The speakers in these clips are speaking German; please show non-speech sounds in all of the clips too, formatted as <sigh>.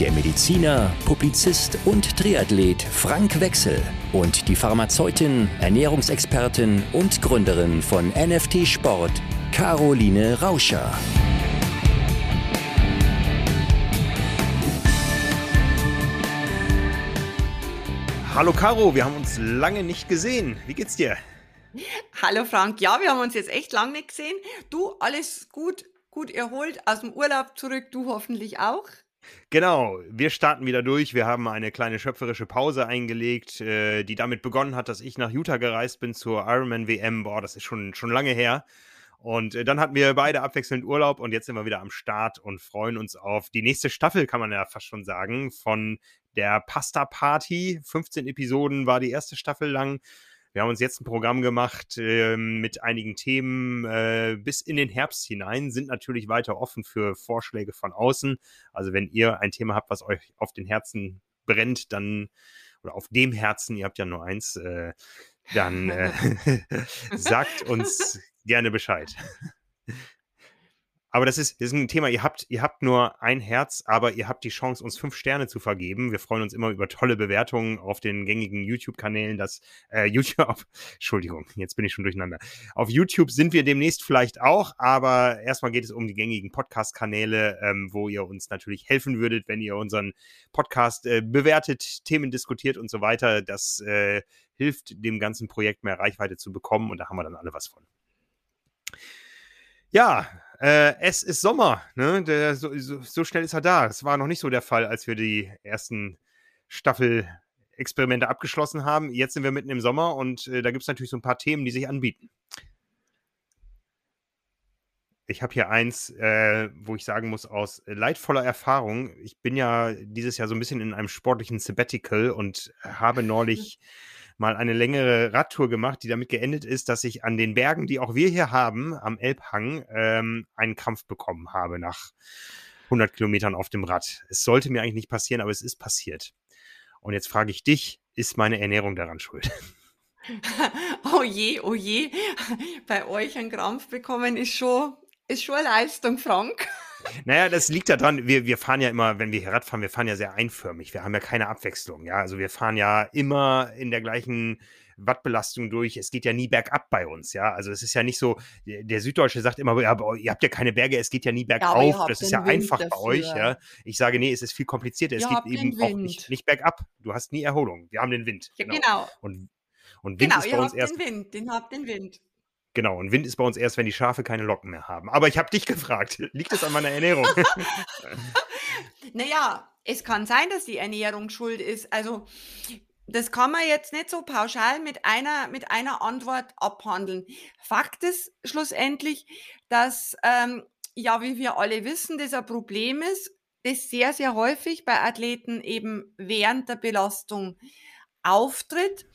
der Mediziner, Publizist und Triathlet Frank Wechsel und die Pharmazeutin, Ernährungsexpertin und Gründerin von NFT Sport, Caroline Rauscher. Hallo Caro, wir haben uns lange nicht gesehen. Wie geht's dir? Hallo Frank, ja, wir haben uns jetzt echt lange nicht gesehen. Du, alles gut, gut erholt aus dem Urlaub zurück, du hoffentlich auch. Genau, wir starten wieder durch. Wir haben eine kleine schöpferische Pause eingelegt, äh, die damit begonnen hat, dass ich nach Utah gereist bin zur Ironman WM. Boah, das ist schon, schon lange her. Und äh, dann hatten wir beide abwechselnd Urlaub und jetzt sind wir wieder am Start und freuen uns auf die nächste Staffel, kann man ja fast schon sagen, von der Pasta Party. 15 Episoden war die erste Staffel lang. Wir haben uns jetzt ein Programm gemacht äh, mit einigen Themen äh, bis in den Herbst hinein, sind natürlich weiter offen für Vorschläge von außen. Also wenn ihr ein Thema habt, was euch auf den Herzen brennt, dann oder auf dem Herzen, ihr habt ja nur eins, äh, dann äh, <laughs> <laughs> sagt uns gerne Bescheid. <laughs> Aber das ist, das ist ein Thema, ihr habt, ihr habt nur ein Herz, aber ihr habt die Chance, uns fünf Sterne zu vergeben. Wir freuen uns immer über tolle Bewertungen auf den gängigen YouTube-Kanälen. Das, äh, <laughs> YouTube, Entschuldigung, jetzt bin ich schon durcheinander. Auf YouTube sind wir demnächst vielleicht auch, aber erstmal geht es um die gängigen Podcast-Kanäle, ähm, wo ihr uns natürlich helfen würdet, wenn ihr unseren Podcast äh, bewertet, Themen diskutiert und so weiter. Das äh, hilft dem ganzen Projekt mehr Reichweite zu bekommen und da haben wir dann alle was von. Ja, äh, es ist Sommer. Ne? Der, so, so, schnell ist er da. Das war noch nicht so der Fall, als wir die ersten Staffel-Experimente abgeschlossen haben. Jetzt sind wir mitten im Sommer und äh, da gibt es natürlich so ein paar Themen, die sich anbieten. Ich habe hier eins, äh, wo ich sagen muss, aus leidvoller Erfahrung. Ich bin ja dieses Jahr so ein bisschen in einem sportlichen Sabbatical und habe neulich <laughs> mal eine längere Radtour gemacht, die damit geendet ist, dass ich an den Bergen, die auch wir hier haben, am Elbhang, ähm, einen Krampf bekommen habe nach 100 Kilometern auf dem Rad. Es sollte mir eigentlich nicht passieren, aber es ist passiert. Und jetzt frage ich dich, ist meine Ernährung daran schuld? <laughs> <laughs> oh je, oh je. <laughs> Bei euch einen Krampf bekommen ist schon, ist schon eine Leistung, Frank. Naja, das liegt daran, wir, wir fahren ja immer, wenn wir hier Rad fahren, wir fahren ja sehr einförmig. Wir haben ja keine Abwechslung, ja. Also wir fahren ja immer in der gleichen Wattbelastung durch. Es geht ja nie bergab bei uns, ja. Also es ist ja nicht so, der Süddeutsche sagt immer, ja, ihr habt ja keine Berge, es geht ja nie bergauf. Ja, das ist ja Wind einfach dafür. bei euch, ja. Ich sage, nee, es ist viel komplizierter. Es geht eben auch nicht, nicht bergab. Du hast nie Erholung. Wir haben den Wind. Ja, genau. genau. Und, und Wind genau, ist bei uns erst. Den Wind, den habt den Wind. Genau, und Wind ist bei uns erst, wenn die Schafe keine Locken mehr haben. Aber ich habe dich gefragt, <laughs> liegt es an meiner Ernährung? <laughs> naja, es kann sein, dass die Ernährung schuld ist. Also das kann man jetzt nicht so pauschal mit einer, mit einer Antwort abhandeln. Fakt ist schlussendlich, dass, ähm, ja, wie wir alle wissen, das ein Problem ist, das sehr, sehr häufig bei Athleten eben während der Belastung auftritt.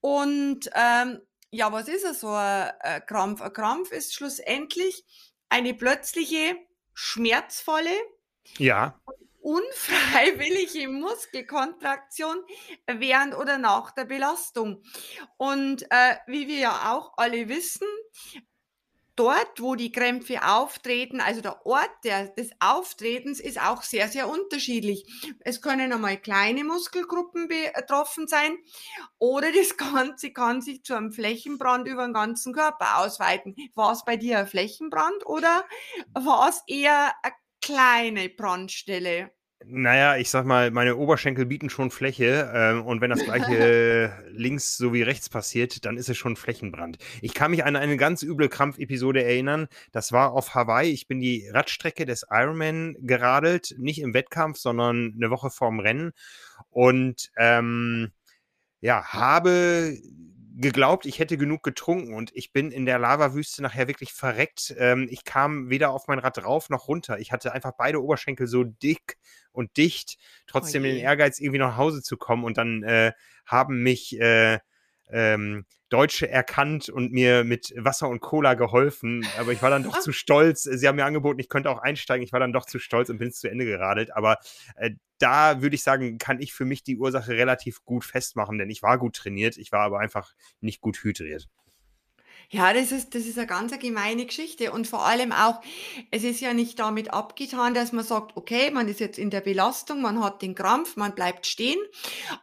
Und ähm, ja, was ist so ein Krampf? Ein Krampf ist schlussendlich eine plötzliche, schmerzvolle, ja. unfreiwillige Muskelkontraktion während oder nach der Belastung. Und äh, wie wir ja auch alle wissen, dort, wo die Krämpfe auftreten, also der Ort der, des Auftretens ist auch sehr, sehr unterschiedlich. Es können einmal kleine Muskelgruppen betroffen sein oder das <laughs> Ganze kann sich zu einem Flächenbrand über den ganzen Körper ausweiten. War es bei dir ein Flächenbrand oder war es eher eine kleine Brandstelle? Naja, ich sag mal, meine Oberschenkel bieten schon Fläche ähm, und wenn das gleiche <laughs> links sowie rechts passiert, dann ist es schon Flächenbrand. Ich kann mich an eine ganz üble Krampfepisode erinnern. Das war auf Hawaii. Ich bin die Radstrecke des Ironman geradelt, nicht im Wettkampf, sondern eine Woche vorm Rennen und ähm, ja, habe geglaubt, ich hätte genug getrunken und ich bin in der Lavawüste nachher wirklich verreckt. Ähm, ich kam weder auf mein Rad rauf noch runter. Ich hatte einfach beide Oberschenkel so dick und dicht, trotzdem oh den Ehrgeiz, irgendwie nach Hause zu kommen. Und dann äh, haben mich äh, ähm, Deutsche erkannt und mir mit Wasser und Cola geholfen. Aber ich war dann doch <laughs> zu stolz. Sie haben mir angeboten, ich könnte auch einsteigen. Ich war dann doch zu stolz und bin es zu Ende geradelt. Aber äh, da würde ich sagen, kann ich für mich die Ursache relativ gut festmachen, denn ich war gut trainiert. Ich war aber einfach nicht gut hydriert. Ja, das ist, das ist eine ganz gemeine Geschichte. Und vor allem auch, es ist ja nicht damit abgetan, dass man sagt, okay, man ist jetzt in der Belastung, man hat den Krampf, man bleibt stehen.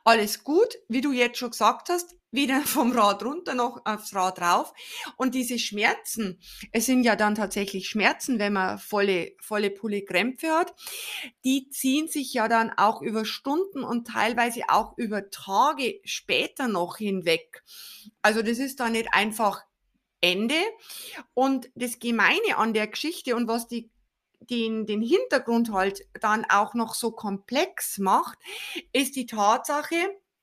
Alles gut, wie du jetzt schon gesagt hast, wieder vom Rad runter noch aufs Rad rauf. Und diese Schmerzen, es sind ja dann tatsächlich Schmerzen, wenn man volle, volle Pulle Krämpfe hat, die ziehen sich ja dann auch über Stunden und teilweise auch über Tage später noch hinweg. Also das ist dann nicht einfach Ende. Und das Gemeine an der Geschichte und was die den, den Hintergrund halt dann auch noch so komplex macht, ist die Tatsache,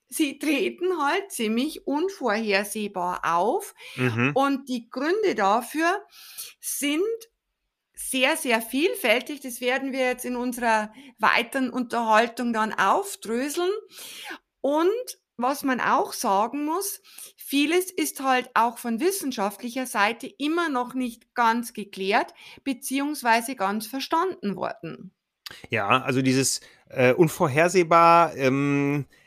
sie treten halt ziemlich unvorhersehbar auf. Mhm. Und die Gründe dafür sind sehr, sehr vielfältig. Das werden wir jetzt in unserer weiteren Unterhaltung dann aufdröseln. Und was man auch sagen muss, vieles ist halt auch von wissenschaftlicher Seite immer noch nicht ganz geklärt beziehungsweise ganz verstanden worden. Ja, also dieses äh, unvorhersehbar ähm, äh,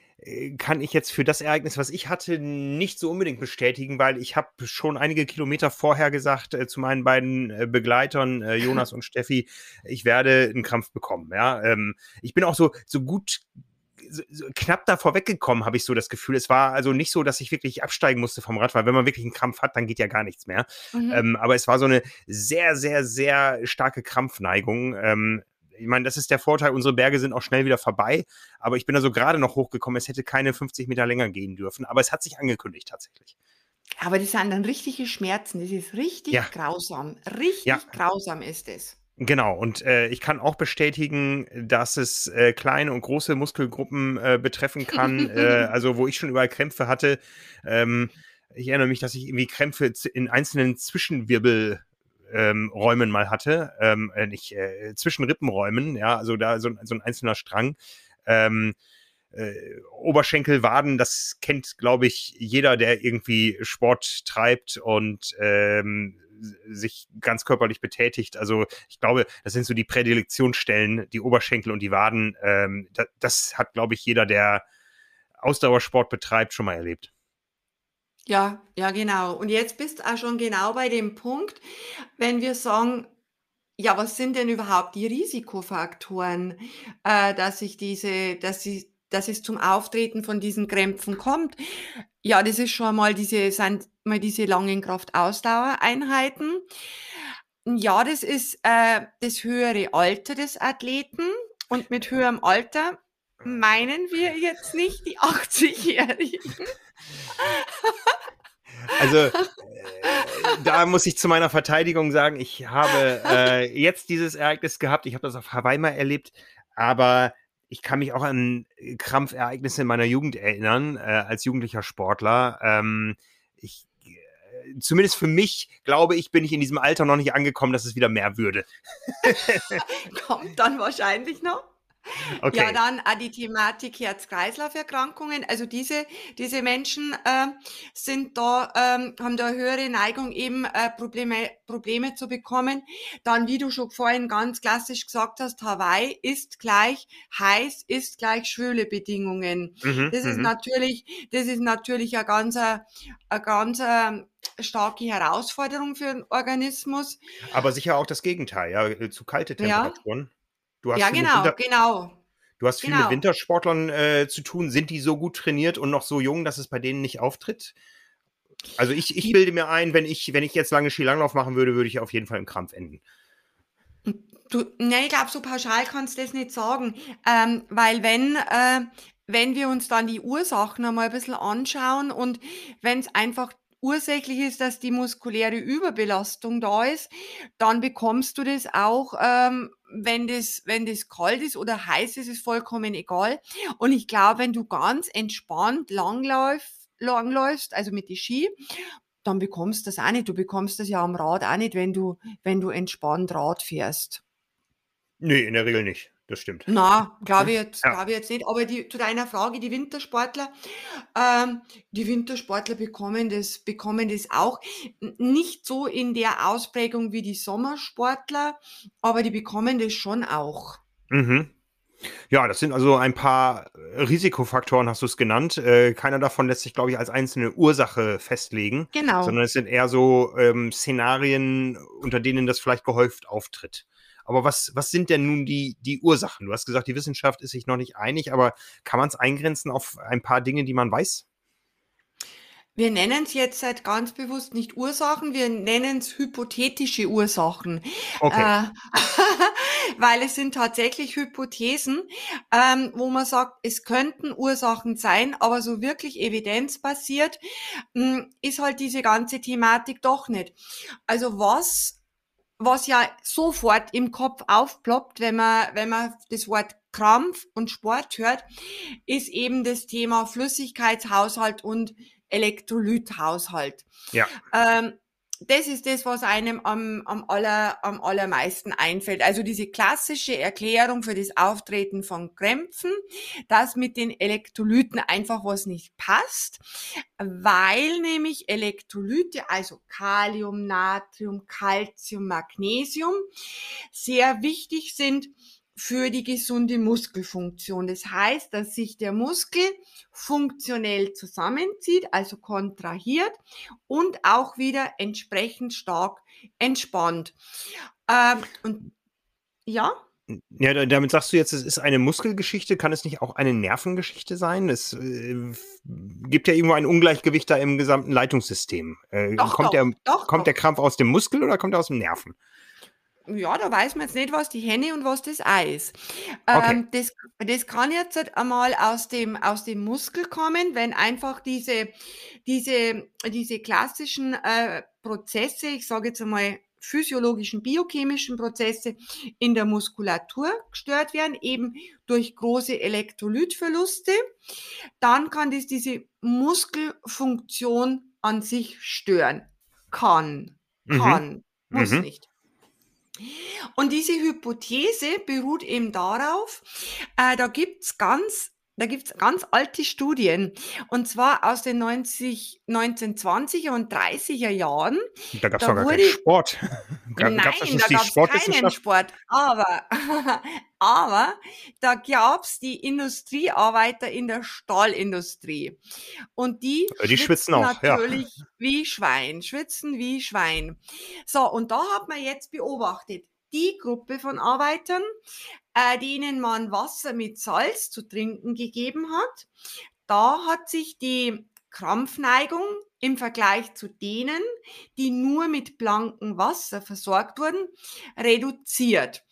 kann ich jetzt für das Ereignis, was ich hatte, nicht so unbedingt bestätigen, weil ich habe schon einige Kilometer vorher gesagt äh, zu meinen beiden äh, Begleitern, äh, <laughs> Jonas und Steffi, ich werde einen Krampf bekommen. Ja, ähm, ich bin auch so so gut so, so knapp da vorweggekommen, habe ich so das Gefühl. Es war also nicht so, dass ich wirklich absteigen musste vom Rad, weil wenn man wirklich einen Krampf hat, dann geht ja gar nichts mehr. Mhm. Ähm, aber es war so eine sehr, sehr, sehr starke Krampfneigung. Ähm, ich meine, das ist der Vorteil, unsere Berge sind auch schnell wieder vorbei, aber ich bin da so gerade noch hochgekommen, es hätte keine 50 Meter länger gehen dürfen, aber es hat sich angekündigt tatsächlich. Aber das sind dann richtige Schmerzen, das ist richtig ja. grausam, richtig ja. grausam ist es. Genau, und äh, ich kann auch bestätigen, dass es äh, kleine und große Muskelgruppen äh, betreffen kann, <laughs> äh, also wo ich schon überall Krämpfe hatte. Ähm, ich erinnere mich, dass ich irgendwie Krämpfe in einzelnen Zwischenwirbelräumen ähm, mal hatte, ähm, äh, nicht äh, Zwischenrippenräumen, ja, also da so, so ein einzelner Strang. Ähm, äh, Oberschenkel, Waden, das kennt, glaube ich, jeder, der irgendwie Sport treibt und ähm, sich ganz körperlich betätigt. Also ich glaube, das sind so die Prädilektionsstellen, die Oberschenkel und die Waden. Ähm, das, das hat, glaube ich, jeder, der Ausdauersport betreibt, schon mal erlebt. Ja, ja, genau. Und jetzt bist du auch schon genau bei dem Punkt, wenn wir sagen, ja, was sind denn überhaupt die Risikofaktoren, äh, dass ich diese, dass sie, dass es zum Auftreten von diesen Krämpfen kommt? Ja, das ist schon mal diese, sind mal diese langen Kraftausdauereinheiten. Ja, das ist äh, das höhere Alter des Athleten. Und mit höherem Alter meinen wir jetzt nicht die <laughs> 80-Jährigen. Also äh, da muss ich zu meiner Verteidigung sagen, ich habe äh, jetzt dieses Ereignis gehabt. Ich habe das auf Hawaii mal erlebt, aber ich kann mich auch an Krampfereignisse in meiner Jugend erinnern, äh, als jugendlicher Sportler. Ähm, ich, äh, zumindest für mich, glaube ich, bin ich in diesem Alter noch nicht angekommen, dass es wieder mehr würde. <laughs> Kommt dann wahrscheinlich noch. Okay. Ja, dann äh, die Thematik Herz-Kreislauf-Erkrankungen. Also diese, diese Menschen äh, sind da, ähm, haben da eine höhere Neigung, eben äh, Probleme, Probleme zu bekommen. Dann, wie du schon vorhin ganz klassisch gesagt hast, Hawaii ist gleich heiß, ist gleich schwüle Bedingungen. Mhm, das ist mhm. natürlich, das ist natürlich eine ganz, eine ganz äh, starke Herausforderung für den Organismus. Aber sicher auch das Gegenteil, ja, zu kalte Temperaturen. Ja. Du hast ja, genau, Winter genau. Du hast viel genau. mit Wintersportlern äh, zu tun. Sind die so gut trainiert und noch so jung, dass es bei denen nicht auftritt? Also ich, ich bilde mir ein, wenn ich, wenn ich jetzt lange Skilanglauf machen würde, würde ich auf jeden Fall im Krampf enden. Du, ne, ich glaube, so pauschal kannst du das nicht sagen. Ähm, weil wenn, äh, wenn wir uns dann die Ursachen einmal ein bisschen anschauen und wenn es einfach ursächlich ist, dass die muskuläre Überbelastung da ist, dann bekommst du das auch, ähm, wenn das, wenn das kalt ist oder heiß ist, ist vollkommen egal. Und ich glaube, wenn du ganz entspannt langläufst, langläufst, also mit die Ski, dann bekommst du das auch nicht. Du bekommst das ja am Rad auch nicht, wenn du, wenn du entspannt Rad fährst. Nee, in der Regel nicht. Das stimmt. Na, glaube ich jetzt, Ja. glaube ich jetzt nicht. Aber die, zu deiner Frage, die Wintersportler, ähm, die Wintersportler bekommen das, bekommen das auch. Nicht so in der Ausprägung wie die Sommersportler, aber die bekommen das schon auch. Mhm. Ja, das sind also ein paar Risikofaktoren, hast du es genannt. Äh, keiner davon lässt sich, glaube ich, als einzelne Ursache festlegen, Genau. sondern es sind eher so ähm, Szenarien, unter denen das vielleicht gehäuft auftritt. Aber was, was sind denn nun die, die Ursachen? Du hast gesagt, die Wissenschaft ist sich noch nicht einig, aber kann man es eingrenzen auf ein paar Dinge, die man weiß? Wir nennen es jetzt halt ganz bewusst nicht Ursachen, wir nennen es hypothetische Ursachen. Okay. Äh, <laughs> weil es sind tatsächlich Hypothesen, ähm, wo man sagt, es könnten Ursachen sein, aber so wirklich evidenzbasiert mh, ist halt diese ganze Thematik doch nicht. Also was, was ja sofort im Kopf aufploppt, wenn man, wenn man das Wort Krampf und Sport hört, ist eben das Thema Flüssigkeitshaushalt und Elektrolythaushalt. Ja. Ähm, das ist das, was einem am, am, aller, am allermeisten einfällt. Also diese klassische Erklärung für das Auftreten von Krämpfen, dass mit den Elektrolyten einfach was nicht passt, weil nämlich Elektrolyte, also Kalium, Natrium, Calcium, Magnesium, sehr wichtig sind für die gesunde Muskelfunktion. Das heißt, dass sich der Muskel funktionell zusammenzieht, also kontrahiert und auch wieder entsprechend stark entspannt. Ähm, und ja, Ja, da- damit sagst du jetzt, es ist eine Muskelgeschichte. Kann es nicht auch eine Nervengeschichte sein? Es äh, gibt ja irgendwo ein Ungleichgewicht da im gesamten Leitungssystem. Äh, doch, kommt doch, der, doch, kommt der Krampf aus dem Muskel oder kommt er aus dem Nerven? Ja, da weiß man jetzt nicht, was die Henne und was das Ei ist. Okay. Ähm, das, das kann jetzt halt einmal aus dem, aus dem Muskel kommen, wenn einfach diese, diese, diese klassischen äh, Prozesse, ich sage jetzt einmal physiologischen, biochemischen Prozesse in der Muskulatur gestört werden, eben durch große Elektrolytverluste, dann kann das diese Muskelfunktion an sich stören. Kann, Mhm. kann, muss Mhm. nicht. Und diese Hypothese beruht eben darauf, äh, da gibt's ganz, da gibt's ganz alte Studien, und zwar aus den 90, 1920er und 30er Jahren. Da gab es Da doch gar keinen Sport. <laughs> Gab- Nein, da gab's keinen? Sport, aber, <laughs> aber da gab's die Industriearbeiter in der Stahlindustrie. Und die, die schwitzen auch, ja. natürlich wie Schwein, schwitzen wie Schwein. So, und da hat man jetzt beobachtet, die Gruppe von Arbeitern, äh, denen man Wasser mit Salz zu trinken gegeben hat, da hat sich die Krampfneigung im Vergleich zu denen, die nur mit blankem Wasser versorgt wurden, reduziert.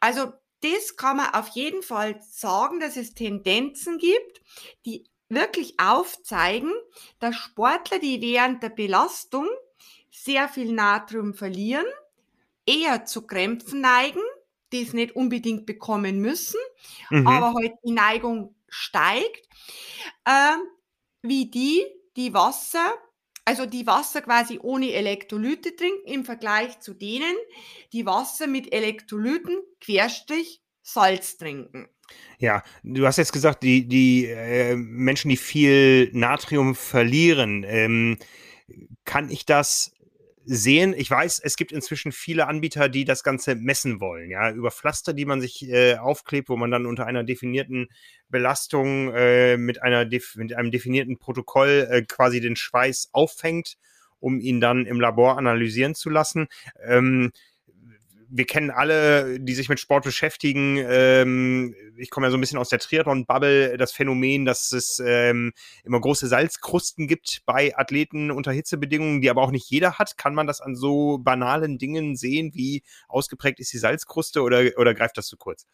Also das kann man auf jeden Fall sagen, dass es Tendenzen gibt, die wirklich aufzeigen, dass Sportler, die während der Belastung sehr viel Natrium verlieren, eher zu Krämpfen neigen, die es nicht unbedingt bekommen müssen, Mhm. aber halt die Neigung steigt, ähm, wie die, die Wasser, also die Wasser quasi ohne Elektrolyte trinken im Vergleich zu denen, die Wasser mit Elektrolyten Querstrich Salz trinken. Ja, du hast jetzt gesagt, die, die äh, Menschen, die viel Natrium verlieren, ähm, kann ich das sehen? Ich weiß, es gibt inzwischen viele Anbieter, die das Ganze messen wollen, ja, über Pflaster, die man sich äh, aufklebt, wo man dann unter einer definierten Belastung äh, mit, einer mit einem definierten Protokoll äh, quasi den Schweiß auffängt, um ihn dann im Labor analysieren zu lassen. Ähm, wir kennen alle, die sich mit Sport beschäftigen. Ähm, ich komme ja so ein bisschen aus der Triathlon-Bubble, das Phänomen, dass es ähm, immer große Salzkrusten gibt bei Athleten unter Hitzebedingungen, die aber auch nicht jeder hat. Kann man das an so banalen Dingen sehen, wie ausgeprägt ist die Salzkruste oder, oder greift das zu kurz?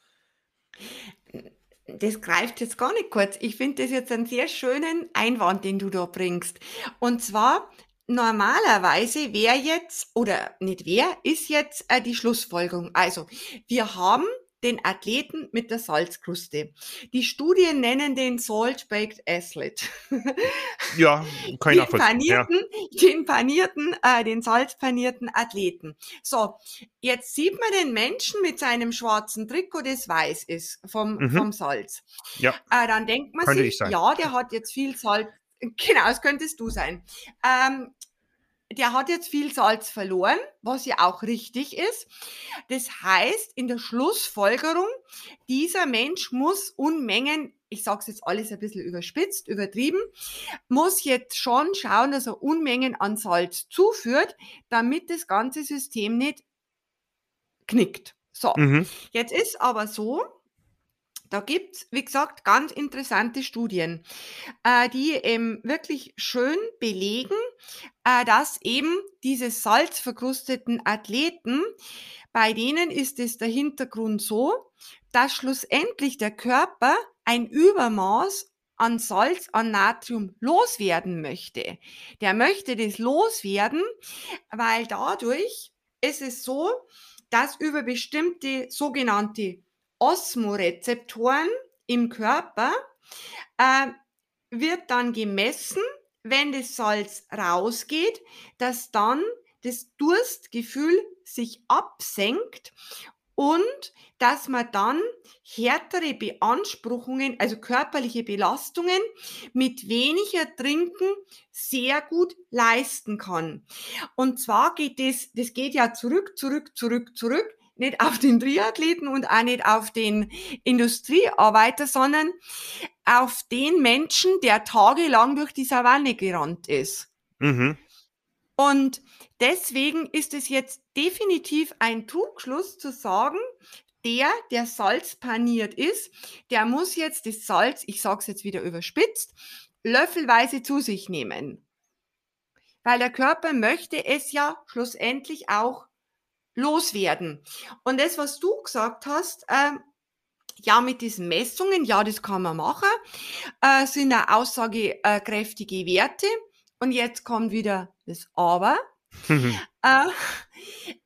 Das greift jetzt gar nicht kurz. Ich finde das jetzt einen sehr schönen Einwand, den du da bringst. Und zwar, normalerweise wäre jetzt, oder nicht wer, ist jetzt äh, die Schlussfolgerung. Also, wir haben den Athleten mit der Salzkruste. Die Studien nennen den Salt-Baked Athlete. Ja, <laughs> kann ich den panierten, ja. den panierten, äh, den salzpanierten Athleten. So, jetzt sieht man den Menschen mit seinem schwarzen Trikot, das weiß ist vom, mhm. vom Salz. Ja. Äh, dann denkt man Könnte sich, ja, der hat jetzt viel Salz. Genau, das könntest du sein. Ähm, der hat jetzt viel Salz verloren, was ja auch richtig ist. Das heißt, in der Schlussfolgerung, dieser Mensch muss Unmengen, ich sage es jetzt alles ein bisschen überspitzt, übertrieben, muss jetzt schon schauen, dass er Unmengen an Salz zuführt, damit das ganze System nicht knickt. So, mhm. jetzt ist aber so, da gibt's, wie gesagt, ganz interessante Studien, äh, die eben wirklich schön belegen, äh, dass eben diese salzverkrusteten Athleten, bei denen ist es der Hintergrund so, dass schlussendlich der Körper ein Übermaß an Salz, an Natrium loswerden möchte. Der möchte das loswerden, weil dadurch ist es so, dass über bestimmte sogenannte Osmorezeptoren im Körper äh, wird dann gemessen, wenn das Salz rausgeht, dass dann das Durstgefühl sich absenkt und dass man dann härtere Beanspruchungen, also körperliche Belastungen mit weniger Trinken sehr gut leisten kann. Und zwar geht das, das geht ja zurück, zurück, zurück, zurück nicht auf den Triathleten und auch nicht auf den Industriearbeiter, sondern auf den Menschen, der tagelang durch die Savanne gerannt ist. Mhm. Und deswegen ist es jetzt definitiv ein Trugschluss zu sagen, der, der Salz paniert ist, der muss jetzt das Salz, ich sage es jetzt wieder überspitzt, löffelweise zu sich nehmen. Weil der Körper möchte es ja schlussendlich auch loswerden. Und das, was du gesagt hast, äh, ja, mit diesen Messungen, ja, das kann man machen, äh, sind auch aussagekräftige Werte. Und jetzt kommt wieder das Aber. <laughs> äh,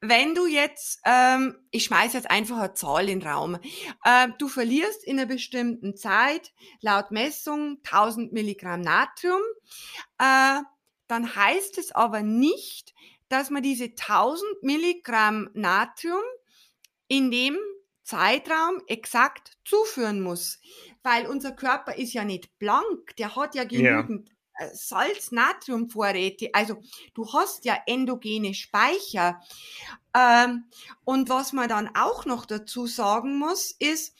wenn du jetzt, ähm, ich schmeiße jetzt einfach eine Zahl in den Raum, äh, du verlierst in einer bestimmten Zeit laut Messung 1000 Milligramm Natrium, äh, dann heißt es aber nicht, dass man diese 1000 Milligramm Natrium in dem Zeitraum exakt zuführen muss, weil unser Körper ist ja nicht blank, der hat ja genügend ja. Äh, Salz-Natrium-Vorräte. Also du hast ja endogene Speicher. Ähm, und was man dann auch noch dazu sagen muss, ist,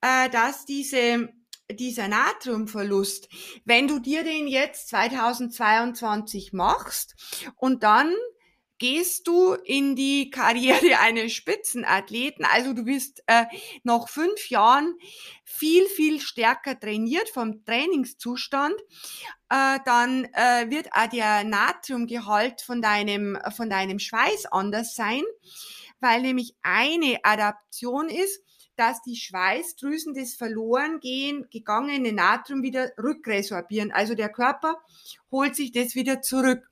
äh, dass diese dieser Natriumverlust, wenn du dir den jetzt 2022 machst und dann gehst du in die Karriere <laughs> eines Spitzenathleten. Also du bist äh, nach fünf Jahren viel, viel stärker trainiert vom Trainingszustand. Äh, dann äh, wird auch der Natriumgehalt von deinem, von deinem Schweiß anders sein, weil nämlich eine Adaption ist, dass die Schweißdrüsen das verloren gehen, gegangene Natrium wieder rückresorbieren. Also der Körper holt sich das wieder zurück.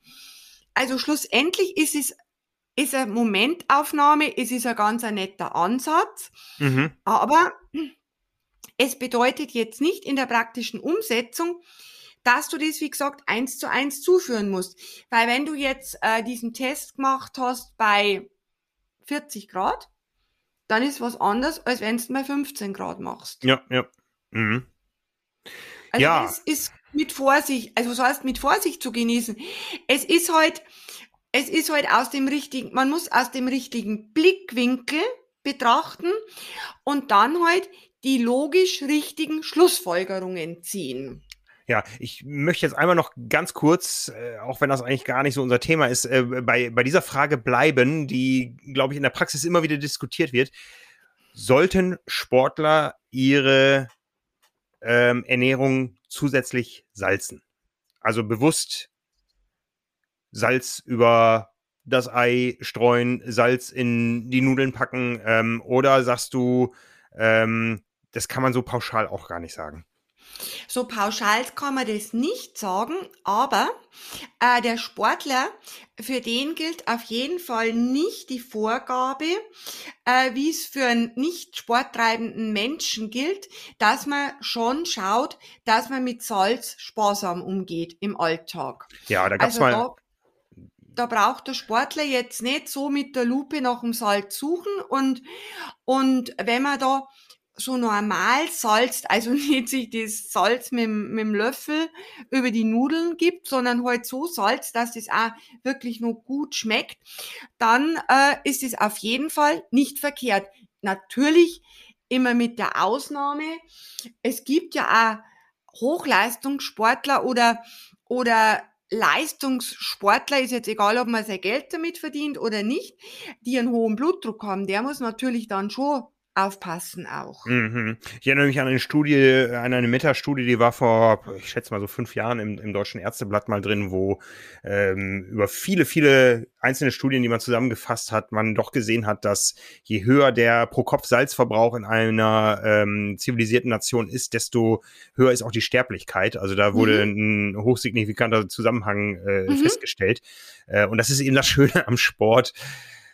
Also schlussendlich ist es ist eine Momentaufnahme, es ist ein ganz ein netter Ansatz, mhm. aber es bedeutet jetzt nicht in der praktischen Umsetzung, dass du das, wie gesagt, eins zu eins zuführen musst. Weil wenn du jetzt äh, diesen Test gemacht hast bei 40 Grad, dann ist was anderes, als wenn du es bei 15 Grad machst. Ja, ja. Mhm. Also ja. das ist mit Vorsicht, also so heißt mit Vorsicht zu genießen. Es ist halt, es ist halt aus dem richtigen, man muss aus dem richtigen Blickwinkel betrachten und dann halt die logisch richtigen Schlussfolgerungen ziehen. Ja, ich möchte jetzt einmal noch ganz kurz, äh, auch wenn das eigentlich gar nicht so unser Thema ist, äh, bei, bei dieser Frage bleiben, die, glaube ich, in der Praxis immer wieder diskutiert wird. Sollten Sportler ihre ähm, Ernährung zusätzlich salzen. Also bewusst Salz über das Ei streuen, Salz in die Nudeln packen ähm, oder sagst du, ähm, das kann man so pauschal auch gar nicht sagen? So pauschal kann man das nicht sagen, aber äh, der Sportler, für den gilt auf jeden Fall nicht die Vorgabe, äh, wie es für einen nicht sporttreibenden Menschen gilt, dass man schon schaut, dass man mit Salz sparsam umgeht im Alltag. Ja, da gab es also mal. Da, da braucht der Sportler jetzt nicht so mit der Lupe nach dem Salz suchen und, und wenn man da so normal salzt, also <laughs> nicht sich das Salz mit, mit dem Löffel über die Nudeln gibt, sondern halt so salzt, dass es auch wirklich noch gut schmeckt, dann äh, ist es auf jeden Fall nicht verkehrt. Natürlich immer mit der Ausnahme, es gibt ja auch Hochleistungssportler oder, oder Leistungssportler, ist jetzt egal, ob man sein Geld damit verdient oder nicht, die einen hohen Blutdruck haben, der muss natürlich dann schon aufpassen auch. Mhm. Ich erinnere mich an eine Studie, an eine Metastudie, die war vor, ich schätze mal so fünf Jahren im, im Deutschen Ärzteblatt mal drin, wo ähm, über viele, viele einzelne Studien, die man zusammengefasst hat, man doch gesehen hat, dass je höher der Pro-Kopf-Salzverbrauch in einer ähm, zivilisierten Nation ist, desto höher ist auch die Sterblichkeit. Also da wurde mhm. ein hochsignifikanter Zusammenhang äh, mhm. festgestellt. Äh, und das ist eben das Schöne am Sport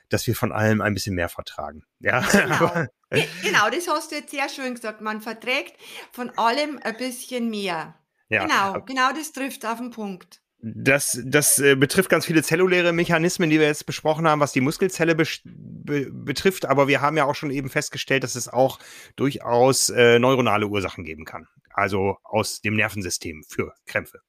dass wir von allem ein bisschen mehr vertragen. Ja, <laughs> genau. genau, das hast du jetzt sehr schön gesagt. Man verträgt von allem ein bisschen mehr. Ja. Genau, genau das trifft auf den Punkt. Das, das äh, betrifft ganz viele zelluläre Mechanismen, die wir jetzt besprochen haben, was die Muskelzelle be be betrifft. Aber wir haben ja auch schon eben festgestellt, dass es auch durchaus äh, neuronale Ursachen geben kann. Also aus dem Nervensystem für Krämpfe.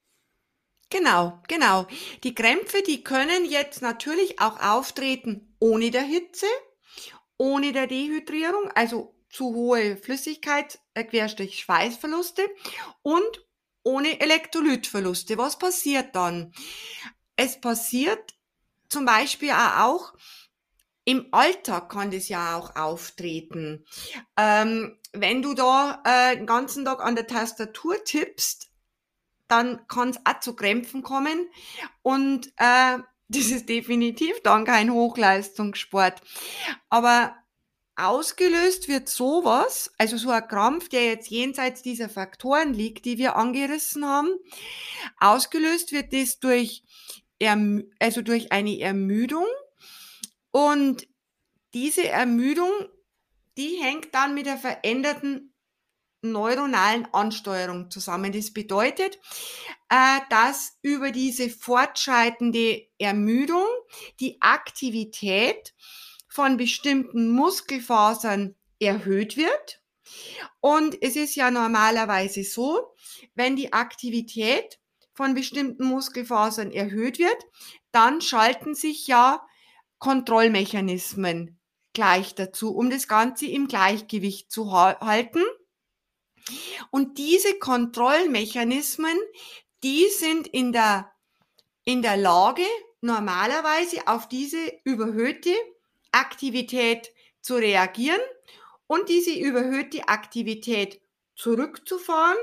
Genau, genau. Die Krämpfe, die können jetzt natürlich auch auftreten ohne der Hitze, ohne der Dehydrierung, also zu hohe Flüssigkeit, äh, Querstrich Schweißverluste und ohne Elektrolytverluste. Was passiert dann? Es passiert zum Beispiel auch im Alltag kann das ja auch auftreten. Ähm, wenn du da äh, den ganzen Tag an der Tastatur tippst, dann kann es auch zu Krämpfen kommen. Und äh, <laughs> das ist definitiv dann kein Hochleistungssport. Aber ausgelöst wird sowas, also so ein Krampf, der jetzt jenseits dieser Faktoren liegt, die wir angerissen haben, ausgelöst wird das durch, also durch eine Ermüdung. Und diese Ermüdung, die hängt dann mit der veränderten neuronalen Ansteuerung zusammen. Das bedeutet, äh, dass über diese fortschreitende Ermüdung die Aktivität von bestimmten Muskelfasern erhöht wird. Und es ist ja normalerweise so, wenn die Aktivität von bestimmten Muskelfasern erhöht wird, dann schalten sich ja Kontrollmechanismen gleich dazu, um das Ganze im Gleichgewicht zu halten. Und diese Kontrollmechanismen, die sind in der, in der Lage, normalerweise auf diese überhöhte Aktivität zu reagieren und diese überhöhte Aktivität zurückzufahren.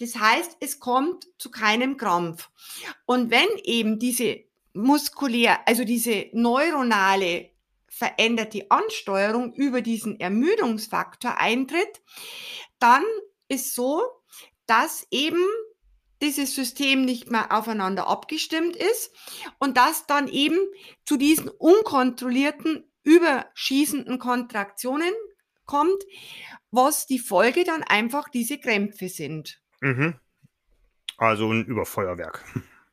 Das heißt, es kommt zu keinem Krampf. Und wenn eben diese muskulär, also diese neuronale veränderte Ansteuerung über diesen Ermüdungsfaktor eintritt, dann ist so, dass eben dieses System nicht mehr aufeinander abgestimmt ist und dass dann eben zu diesen unkontrollierten, überschießenden Kontraktionen kommt, was die Folge dann einfach diese Krämpfe sind. Mhm. Also ein Überfeuerwerk.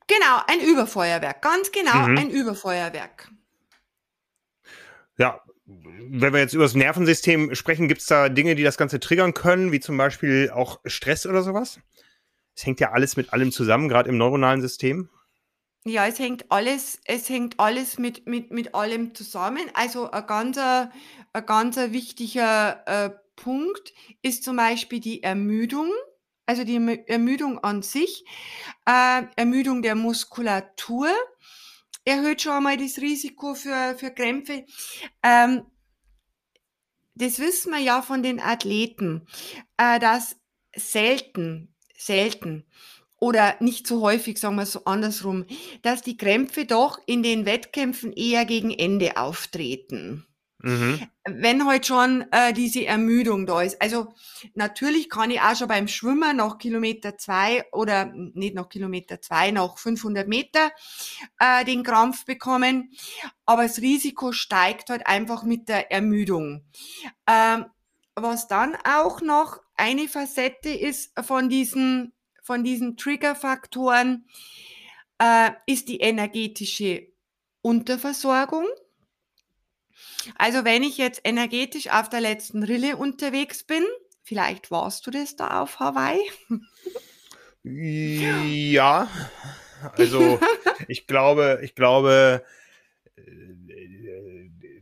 Genau, ein Überfeuerwerk, ganz genau mhm. ein Überfeuerwerk. Ja, wenn wir jetzt über das Nervensystem sprechen, gibt es da Dinge, die das Ganze triggern können, wie zum Beispiel auch Stress oder sowas? Es hängt ja alles mit allem zusammen, gerade im neuronalen System. Ja, es hängt alles, es hängt alles mit, mit, mit allem zusammen. Also ein ganz, ein ganz wichtiger äh, Punkt ist zum Beispiel die Ermüdung, also die Ermüdung an sich, äh, Ermüdung der Muskulatur erhöht schon einmal das Risiko für, für Krämpfe. Ähm, das wissen wir ja von den Athleten, äh, dass selten, selten oder nicht so häufig, sagen wir so andersrum, dass die Krämpfe doch in den Wettkämpfen eher gegen Ende auftreten. Mhm. wenn halt schon äh, diese Ermüdung da ist. Also natürlich kann ich auch schon beim Schwimmen nach Kilometer zwei oder nicht nach Kilometer zwei, nach 500 Meter äh, den Krampf bekommen, aber das Risiko steigt halt einfach mit der Ermüdung. Ähm, was dann auch noch eine Facette ist von diesen, von diesen Triggerfaktoren, äh, ist die energetische Unterversorgung. Also wenn ich jetzt energetisch auf der letzten Rille unterwegs bin, vielleicht warst du das da auf Hawaii? Ja, also <laughs> ich glaube, ich glaube,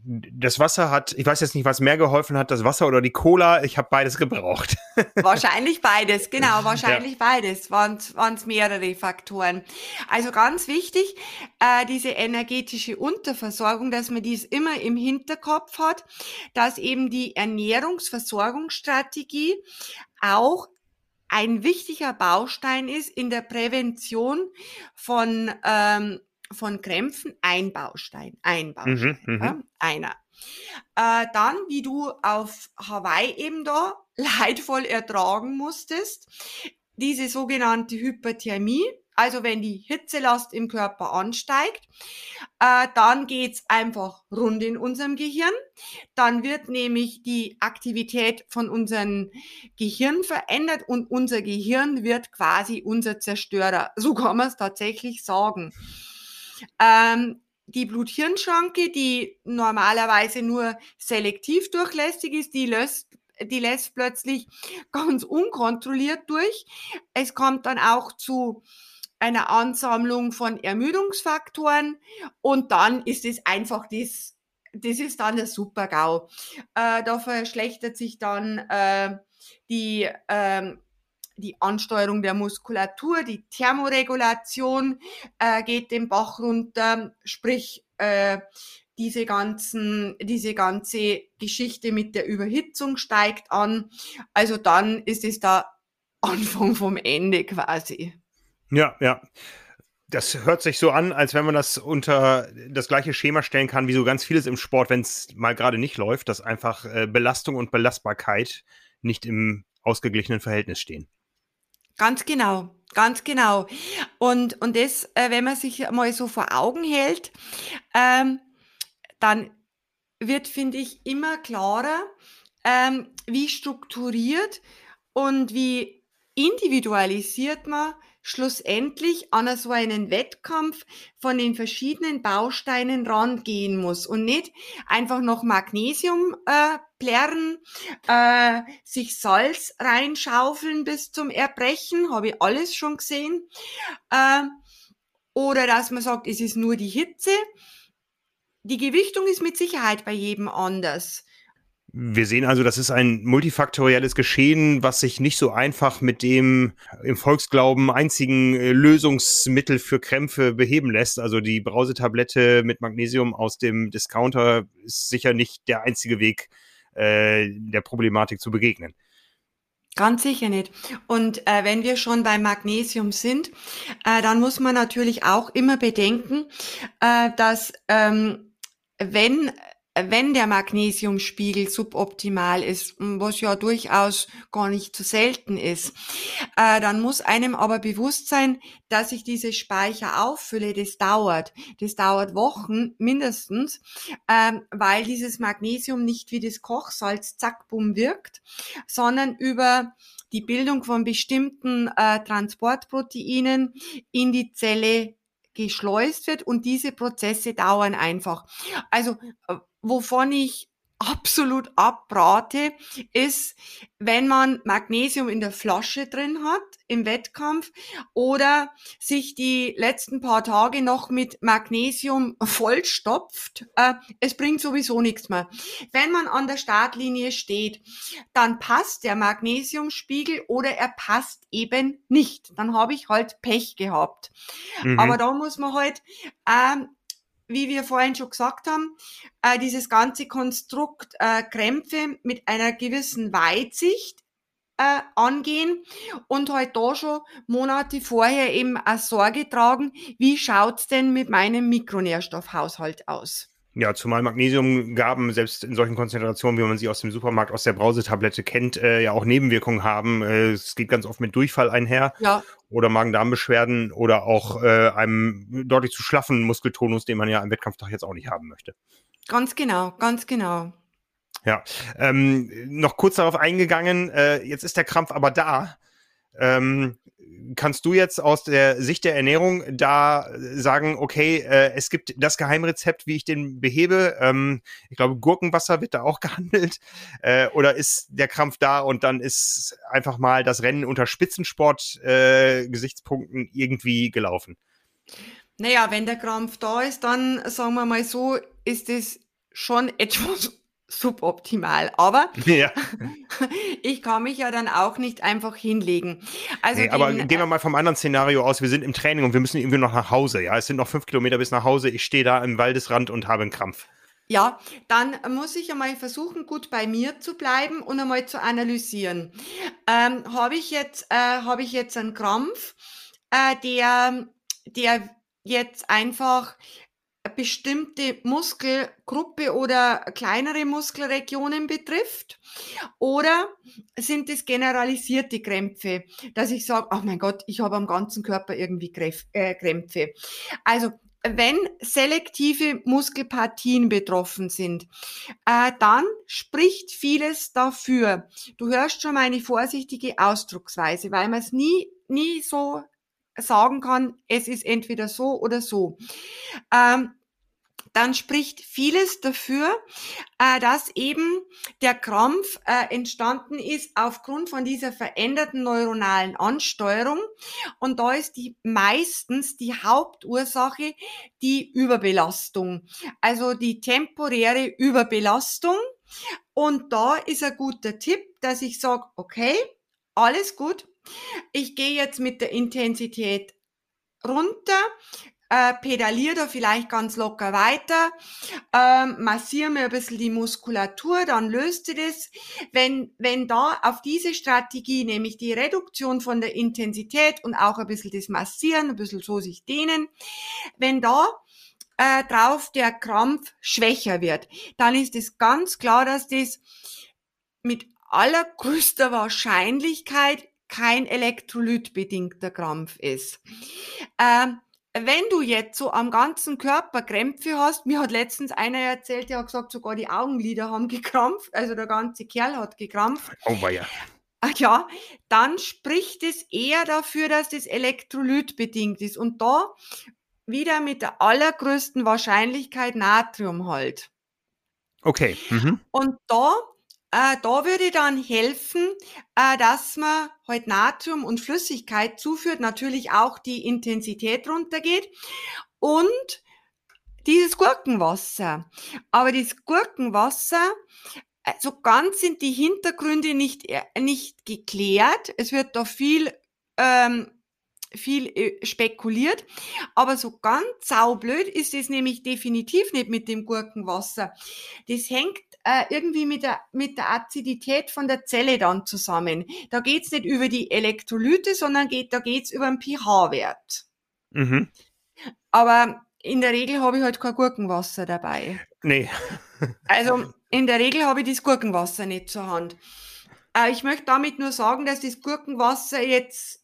das Wasser hat, ich weiß jetzt nicht, was mehr geholfen hat, das Wasser oder die Cola. Ich habe beides gebraucht. <laughs> Wahrscheinlich beides, genau, wahrscheinlich ja. beides. Waren es mehrere Faktoren. Also ganz wichtig, äh, diese energetische Unterversorgung, dass man dies immer im Hinterkopf hat, dass eben die Ernährungsversorgungsstrategie auch ein wichtiger Baustein ist in der Prävention von ähm, von Krämpfen ein Baustein, ein Baustein, mhm, mhm. ja, einer. Äh, dann, wie du auf Hawaii eben da <laughs> leidvoll ertragen musstest, diese sogenannte Hyperthermie, also wenn die Hitzelast im Körper ansteigt, äh, dann geht's einfach rund in unserem Gehirn. Dann wird nämlich die Aktivität von unserem Gehirn verändert und unser Gehirn wird quasi unser Zerstörer. So kann man es tatsächlich sagen. Ähm, die Blut-Hirn-Schranke, die normalerweise nur selektiv durchlässig ist, die löst die lässt plötzlich <laughs> ganz unkontrolliert durch. Es kommt dann auch zu einer Ansammlung von Ermüdungsfaktoren und dann ist es einfach das, das ist dann der Super-GAU. Äh, da verschlechtert sich dann äh, die ähm, die Ansteuerung der Muskulatur, die Thermoregulation äh, geht den Bach runter, sprich äh, diese ganzen, diese ganze Geschichte mit der Überhitzung steigt an. Also dann ist es da Anfang vom Ende quasi. Ja, ja. Das hört sich so an, als wenn man das unter das gleiche Schema stellen kann, wie so ganz vieles im Sport, wenn es mal gerade nicht läuft, dass einfach äh, Belastung und Belastbarkeit nicht im ausgeglichenen Verhältnis stehen. Ganz genau, ganz genau. Und, und das, äh, wenn man sich mal so vor Augen hält, ähm, dann wird, finde ich, immer klarer, ähm, wie strukturiert und wie individualisiert man schlussendlich an so einen Wettkampf von den verschiedenen Bausteinen rangehen muss und nicht einfach noch Magnesium äh, plärren, äh, sich Salz reinschaufeln bis zum Erbrechen, habe ich alles schon gesehen. Äh, oder dass man sagt, es ist nur die Hitze. Die Gewichtung ist mit Sicherheit bei jedem anders. Wir sehen also, das ist ein multifaktorielles Geschehen, was sich nicht so einfach mit dem im Volksglauben einzigen äh, Lösungsmittel für Krämpfe beheben lässt. Also die Brausetablette mit Magnesium aus dem Discounter ist sicher nicht der einzige Weg, äh, der Problematik zu begegnen. Ganz sicher nicht. Und äh, wenn wir schon beim Magnesium sind, äh, dann muss man natürlich auch immer bedenken, äh, dass ähm, wenn wenn der Magnesiumspiegel suboptimal ist, was ja durchaus gar nicht so selten ist, äh, dann muss einem aber bewusst sein, dass ich diese Speicher auffülle. Das dauert. Das dauert Wochen mindestens, ähm, weil dieses Magnesium nicht wie das Kochsalz zack, bumm wirkt, sondern über die Bildung von bestimmten äh, Transportproteinen in die Zelle geschleust wird und diese Prozesse dauern einfach. Also äh, wovon ich absolut abrate, ist, wenn man Magnesium in der Flasche drin hat im Wettkampf oder sich die letzten paar Tage noch mit Magnesium vollstopft. Äh, es bringt sowieso nichts mehr. Wenn man an der Startlinie steht, dann passt der Magnesiumspiegel oder er passt eben nicht. Dann habe ich halt Pech gehabt. Mhm. Aber da muss man halt ähm, wie wir vorhin schon gesagt haben, äh, dieses ganze Konstrukt äh, Krämpfe mit einer gewissen Weitsicht äh, angehen und halt da schon Monate vorher eben auch Sorge tragen, wie schaut's denn mit meinem Mikronährstoffhaushalt aus? Ja, zumal Magnesiumgaben selbst in solchen Konzentrationen, wie man sie aus dem Supermarkt, aus der Brausetablette kennt, äh, ja auch Nebenwirkungen haben. Äh, es geht ganz oft mit Durchfall einher Ja, oder Magen-Darm-Beschwerden oder auch äh, einem deutlich zu schlaffen Muskeltonus, den man ja am Wettkampftag jetzt auch nicht haben möchte. ganz genau, ganz genau. Ja, ähm, noch kurz darauf eingegangen, äh, jetzt ist der Krampf aber da. Ähm, kannst du jetzt aus der Sicht der Ernährung da sagen, okay, äh, es gibt das Geheimrezept, wie ich den behebe? Ähm, ich glaube, Gurkenwasser wird da auch <laughs> gehandelt. Äh, oder ist der Krampf da und dann ist einfach mal das Rennen unter Spitzensport-Gesichtspunkten irgendwie gelaufen? Naja, wenn der Krampf da ist, dann sagen wir mal so, ist es schon <laughs> etwas suboptimal. Aber ja. <laughs> ich kann mich ja dann auch nicht einfach hinlegen. Also Nee, aber den, gehen wir mal vom anderen Szenario aus. Wir sind im Training und wir müssen irgendwie noch nach Hause. Ja, es sind noch fünf Kilometer bis nach Hause. Ich stehe da im Waldesrand und habe einen Krampf. Ja, dann muss ich einmal versuchen, gut bei mir zu bleiben und einmal zu analysieren. Ähm, habe ich jetzt, äh, habe ich jetzt einen Krampf, äh, der, der jetzt einfach bestimmte Muskelgruppe oder kleinere Muskelregionen betrifft? Oder sind es generalisierte Krämpfe, dass ich sage, ach mein Gott, ich habe am ganzen Körper irgendwie äh, Krämpfe? Also wenn selektive Muskelpartien betroffen sind, äh, dann spricht vieles dafür. Du hörst schon meine vorsichtige Ausdrucksweise, weil man es nie, nie so sagen kann, es ist entweder so oder so. Ähm, dann spricht vieles dafür, äh, dass eben der Krampf äh, entstanden ist aufgrund von dieser veränderten neuronalen Ansteuerung. Und da ist die meistens die Hauptursache die Überbelastung, also die temporäre Überbelastung. Und da ist ein guter Tipp, dass ich sage, okay, alles gut. Ich gehe jetzt mit der Intensität runter, äh, pedaliere da vielleicht ganz locker weiter, ähm, massiere mir ein bisschen die Muskulatur, dann löst sie das. Wenn, wenn da auf diese Strategie, nämlich die Reduktion von der Intensität und auch ein bisschen das Massieren, ein bisschen so sich dehnen, wenn da äh, drauf der Krampf schwächer wird, dann ist es ganz klar, dass das mit allergrößter Wahrscheinlichkeit kein elektrolytbedingter Krampf ist. Ähm, wenn du jetzt so am ganzen Körper Krämpfe hast, mir hat letztens einer erzählt, der hat gesagt, sogar die Augenlider haben gekrampft, also der ganze Kerl hat gekrampft. Oh, weia. Ah Ja, dann spricht es eher dafür, dass das elektrolytbedingt ist. Und da wieder mit der allergrößten Wahrscheinlichkeit Natrium halt. Okay. Mhm. Und da, äh, da würde dann helfen, äh, dass man halt Natrium und Flüssigkeit zuführt, natürlich auch die Intensität runtergeht und dieses Gurkenwasser. Aber das Gurkenwasser, so ganz sind die Hintergründe nicht, äh, nicht geklärt. Es wird da viel, ähm, viel äh, spekuliert. Aber so ganz saublöd ist es nämlich definitiv nicht mit dem Gurkenwasser. Das hängt äh, irgendwie mit der, mit der Azidität von der Zelle dann zusammen. Da geht's nicht über die Elektrolyte, sondern geht, da geht's über den pH-Wert. Mhm. Aber in der Regel habe ich halt kein Gurkenwasser dabei. Nee. Also in der Regel habe ich das Gurkenwasser nicht zur Hand. Äh, ich möchte damit nur sagen, dass das Gurkenwasser jetzt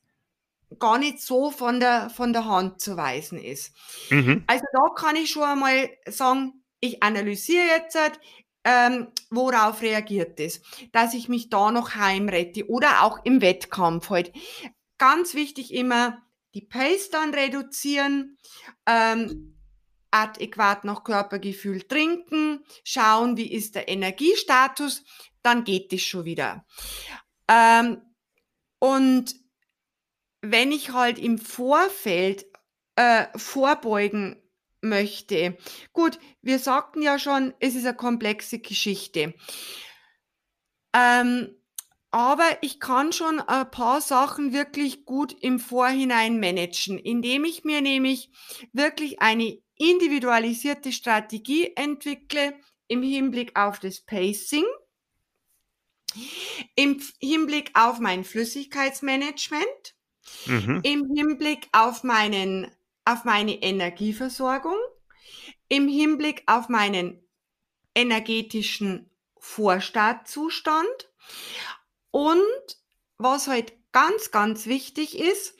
gar nicht so von der, von der Hand zu weisen ist. Mhm. Also da kann ich schon einmal sagen, ich analysiere jetzt, halt, ähm, worauf reagiert es, dass ich mich da noch heimrette oder auch im Wettkampf halt. Ganz wichtig immer die Pace dann reduzieren, ähm, adäquat nach Körpergefühl trinken, schauen, wie ist der Energiestatus, dann geht es schon wieder. Ähm, und wenn ich halt im Vorfeld äh, vorbeugen möchte, gut, wir sagten ja schon, es ist eine komplexe Geschichte. Ähm, aber ich kann schon ein paar Sachen wirklich gut im Vorhinein managen, indem ich mir nämlich wirklich eine individualisierte Strategie entwickle im Hinblick auf das Pacing, im Hinblick auf mein Flüssigkeitsmanagement, Mhm. im Hinblick auf meinen, auf meine Energieversorgung, im Hinblick auf meinen energetischen Vorstartzustand. Und was halt ganz, ganz wichtig ist,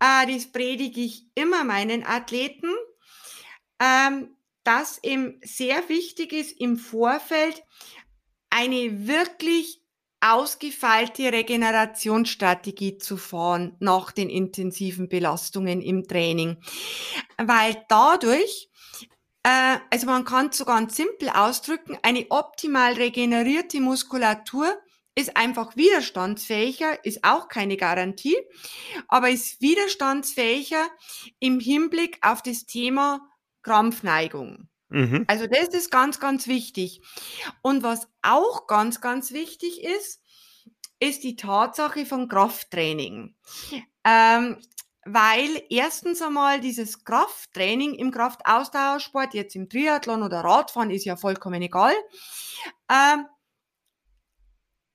äh, das predige ich immer meinen Athleten, ähm, dass eben sehr wichtig ist, im Vorfeld eine wirklich ausgefeilte Regenerationsstrategie zu fahren nach den intensiven Belastungen im Training. Weil dadurch, äh, also man kann es so ganz simpel ausdrücken, eine optimal regenerierte Muskulatur ist einfach widerstandsfähiger, ist auch keine Garantie, aber ist widerstandsfähiger im Hinblick auf das Thema Krampfneigung. Mhm. Also das ist ganz, ganz wichtig. Und was auch ganz, ganz wichtig ist, ist die Tatsache von Krafttraining. Ähm, weil erstens einmal dieses Krafttraining im Kraftausdauersport, jetzt im Triathlon oder Radfahren, ist ja vollkommen egal, ähm,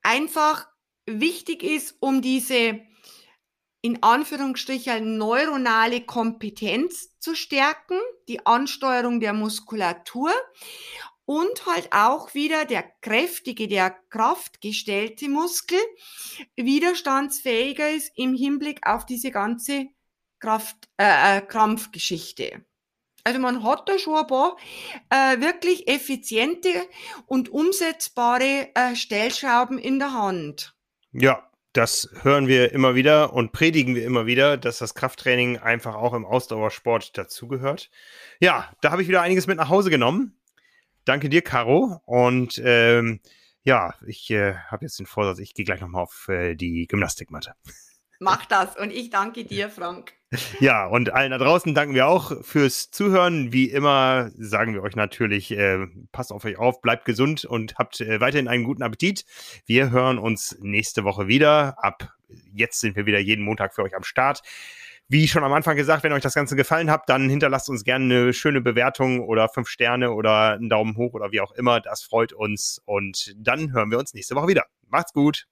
einfach wichtig ist, um diese in Anführungsstrichen neuronale Kompetenz zu stärken, die Ansteuerung der Muskulatur und halt auch wieder der kräftige, der kraftgestellte Muskel widerstandsfähiger ist im Hinblick auf diese ganze Kraft, äh, äh, Krampfgeschichte. Also man hat da schon ein paar äh, wirklich effiziente und umsetzbare äh, Stellschrauben in der Hand. Ja, das hören wir immer wieder und predigen wir immer wieder, dass das Krafttraining einfach auch im Ausdauersport dazugehört. Ja, da habe ich wieder einiges mit nach Hause genommen. Danke dir, Caro. Und ähm, ja, ich äh, habe jetzt den Vorsatz, ich gehe gleich nochmal auf äh, die Gymnastikmatte. Mach das und ich danke dir, Frank. Ja, und allen da draußen danken wir auch fürs Zuhören. Wie immer sagen wir euch natürlich, äh, passt auf euch auf, bleibt gesund und habt äh, weiterhin einen guten Appetit. Wir hören uns nächste Woche wieder. Ab jetzt sind wir wieder jeden Montag für euch am Start. Wie schon am Anfang gesagt, wenn euch das Ganze gefallen hat, dann hinterlasst uns gerne eine schöne Bewertung oder fünf Sterne oder einen Daumen hoch oder wie auch immer. Das freut uns. Und dann hören wir uns nächste Woche wieder. Macht's gut.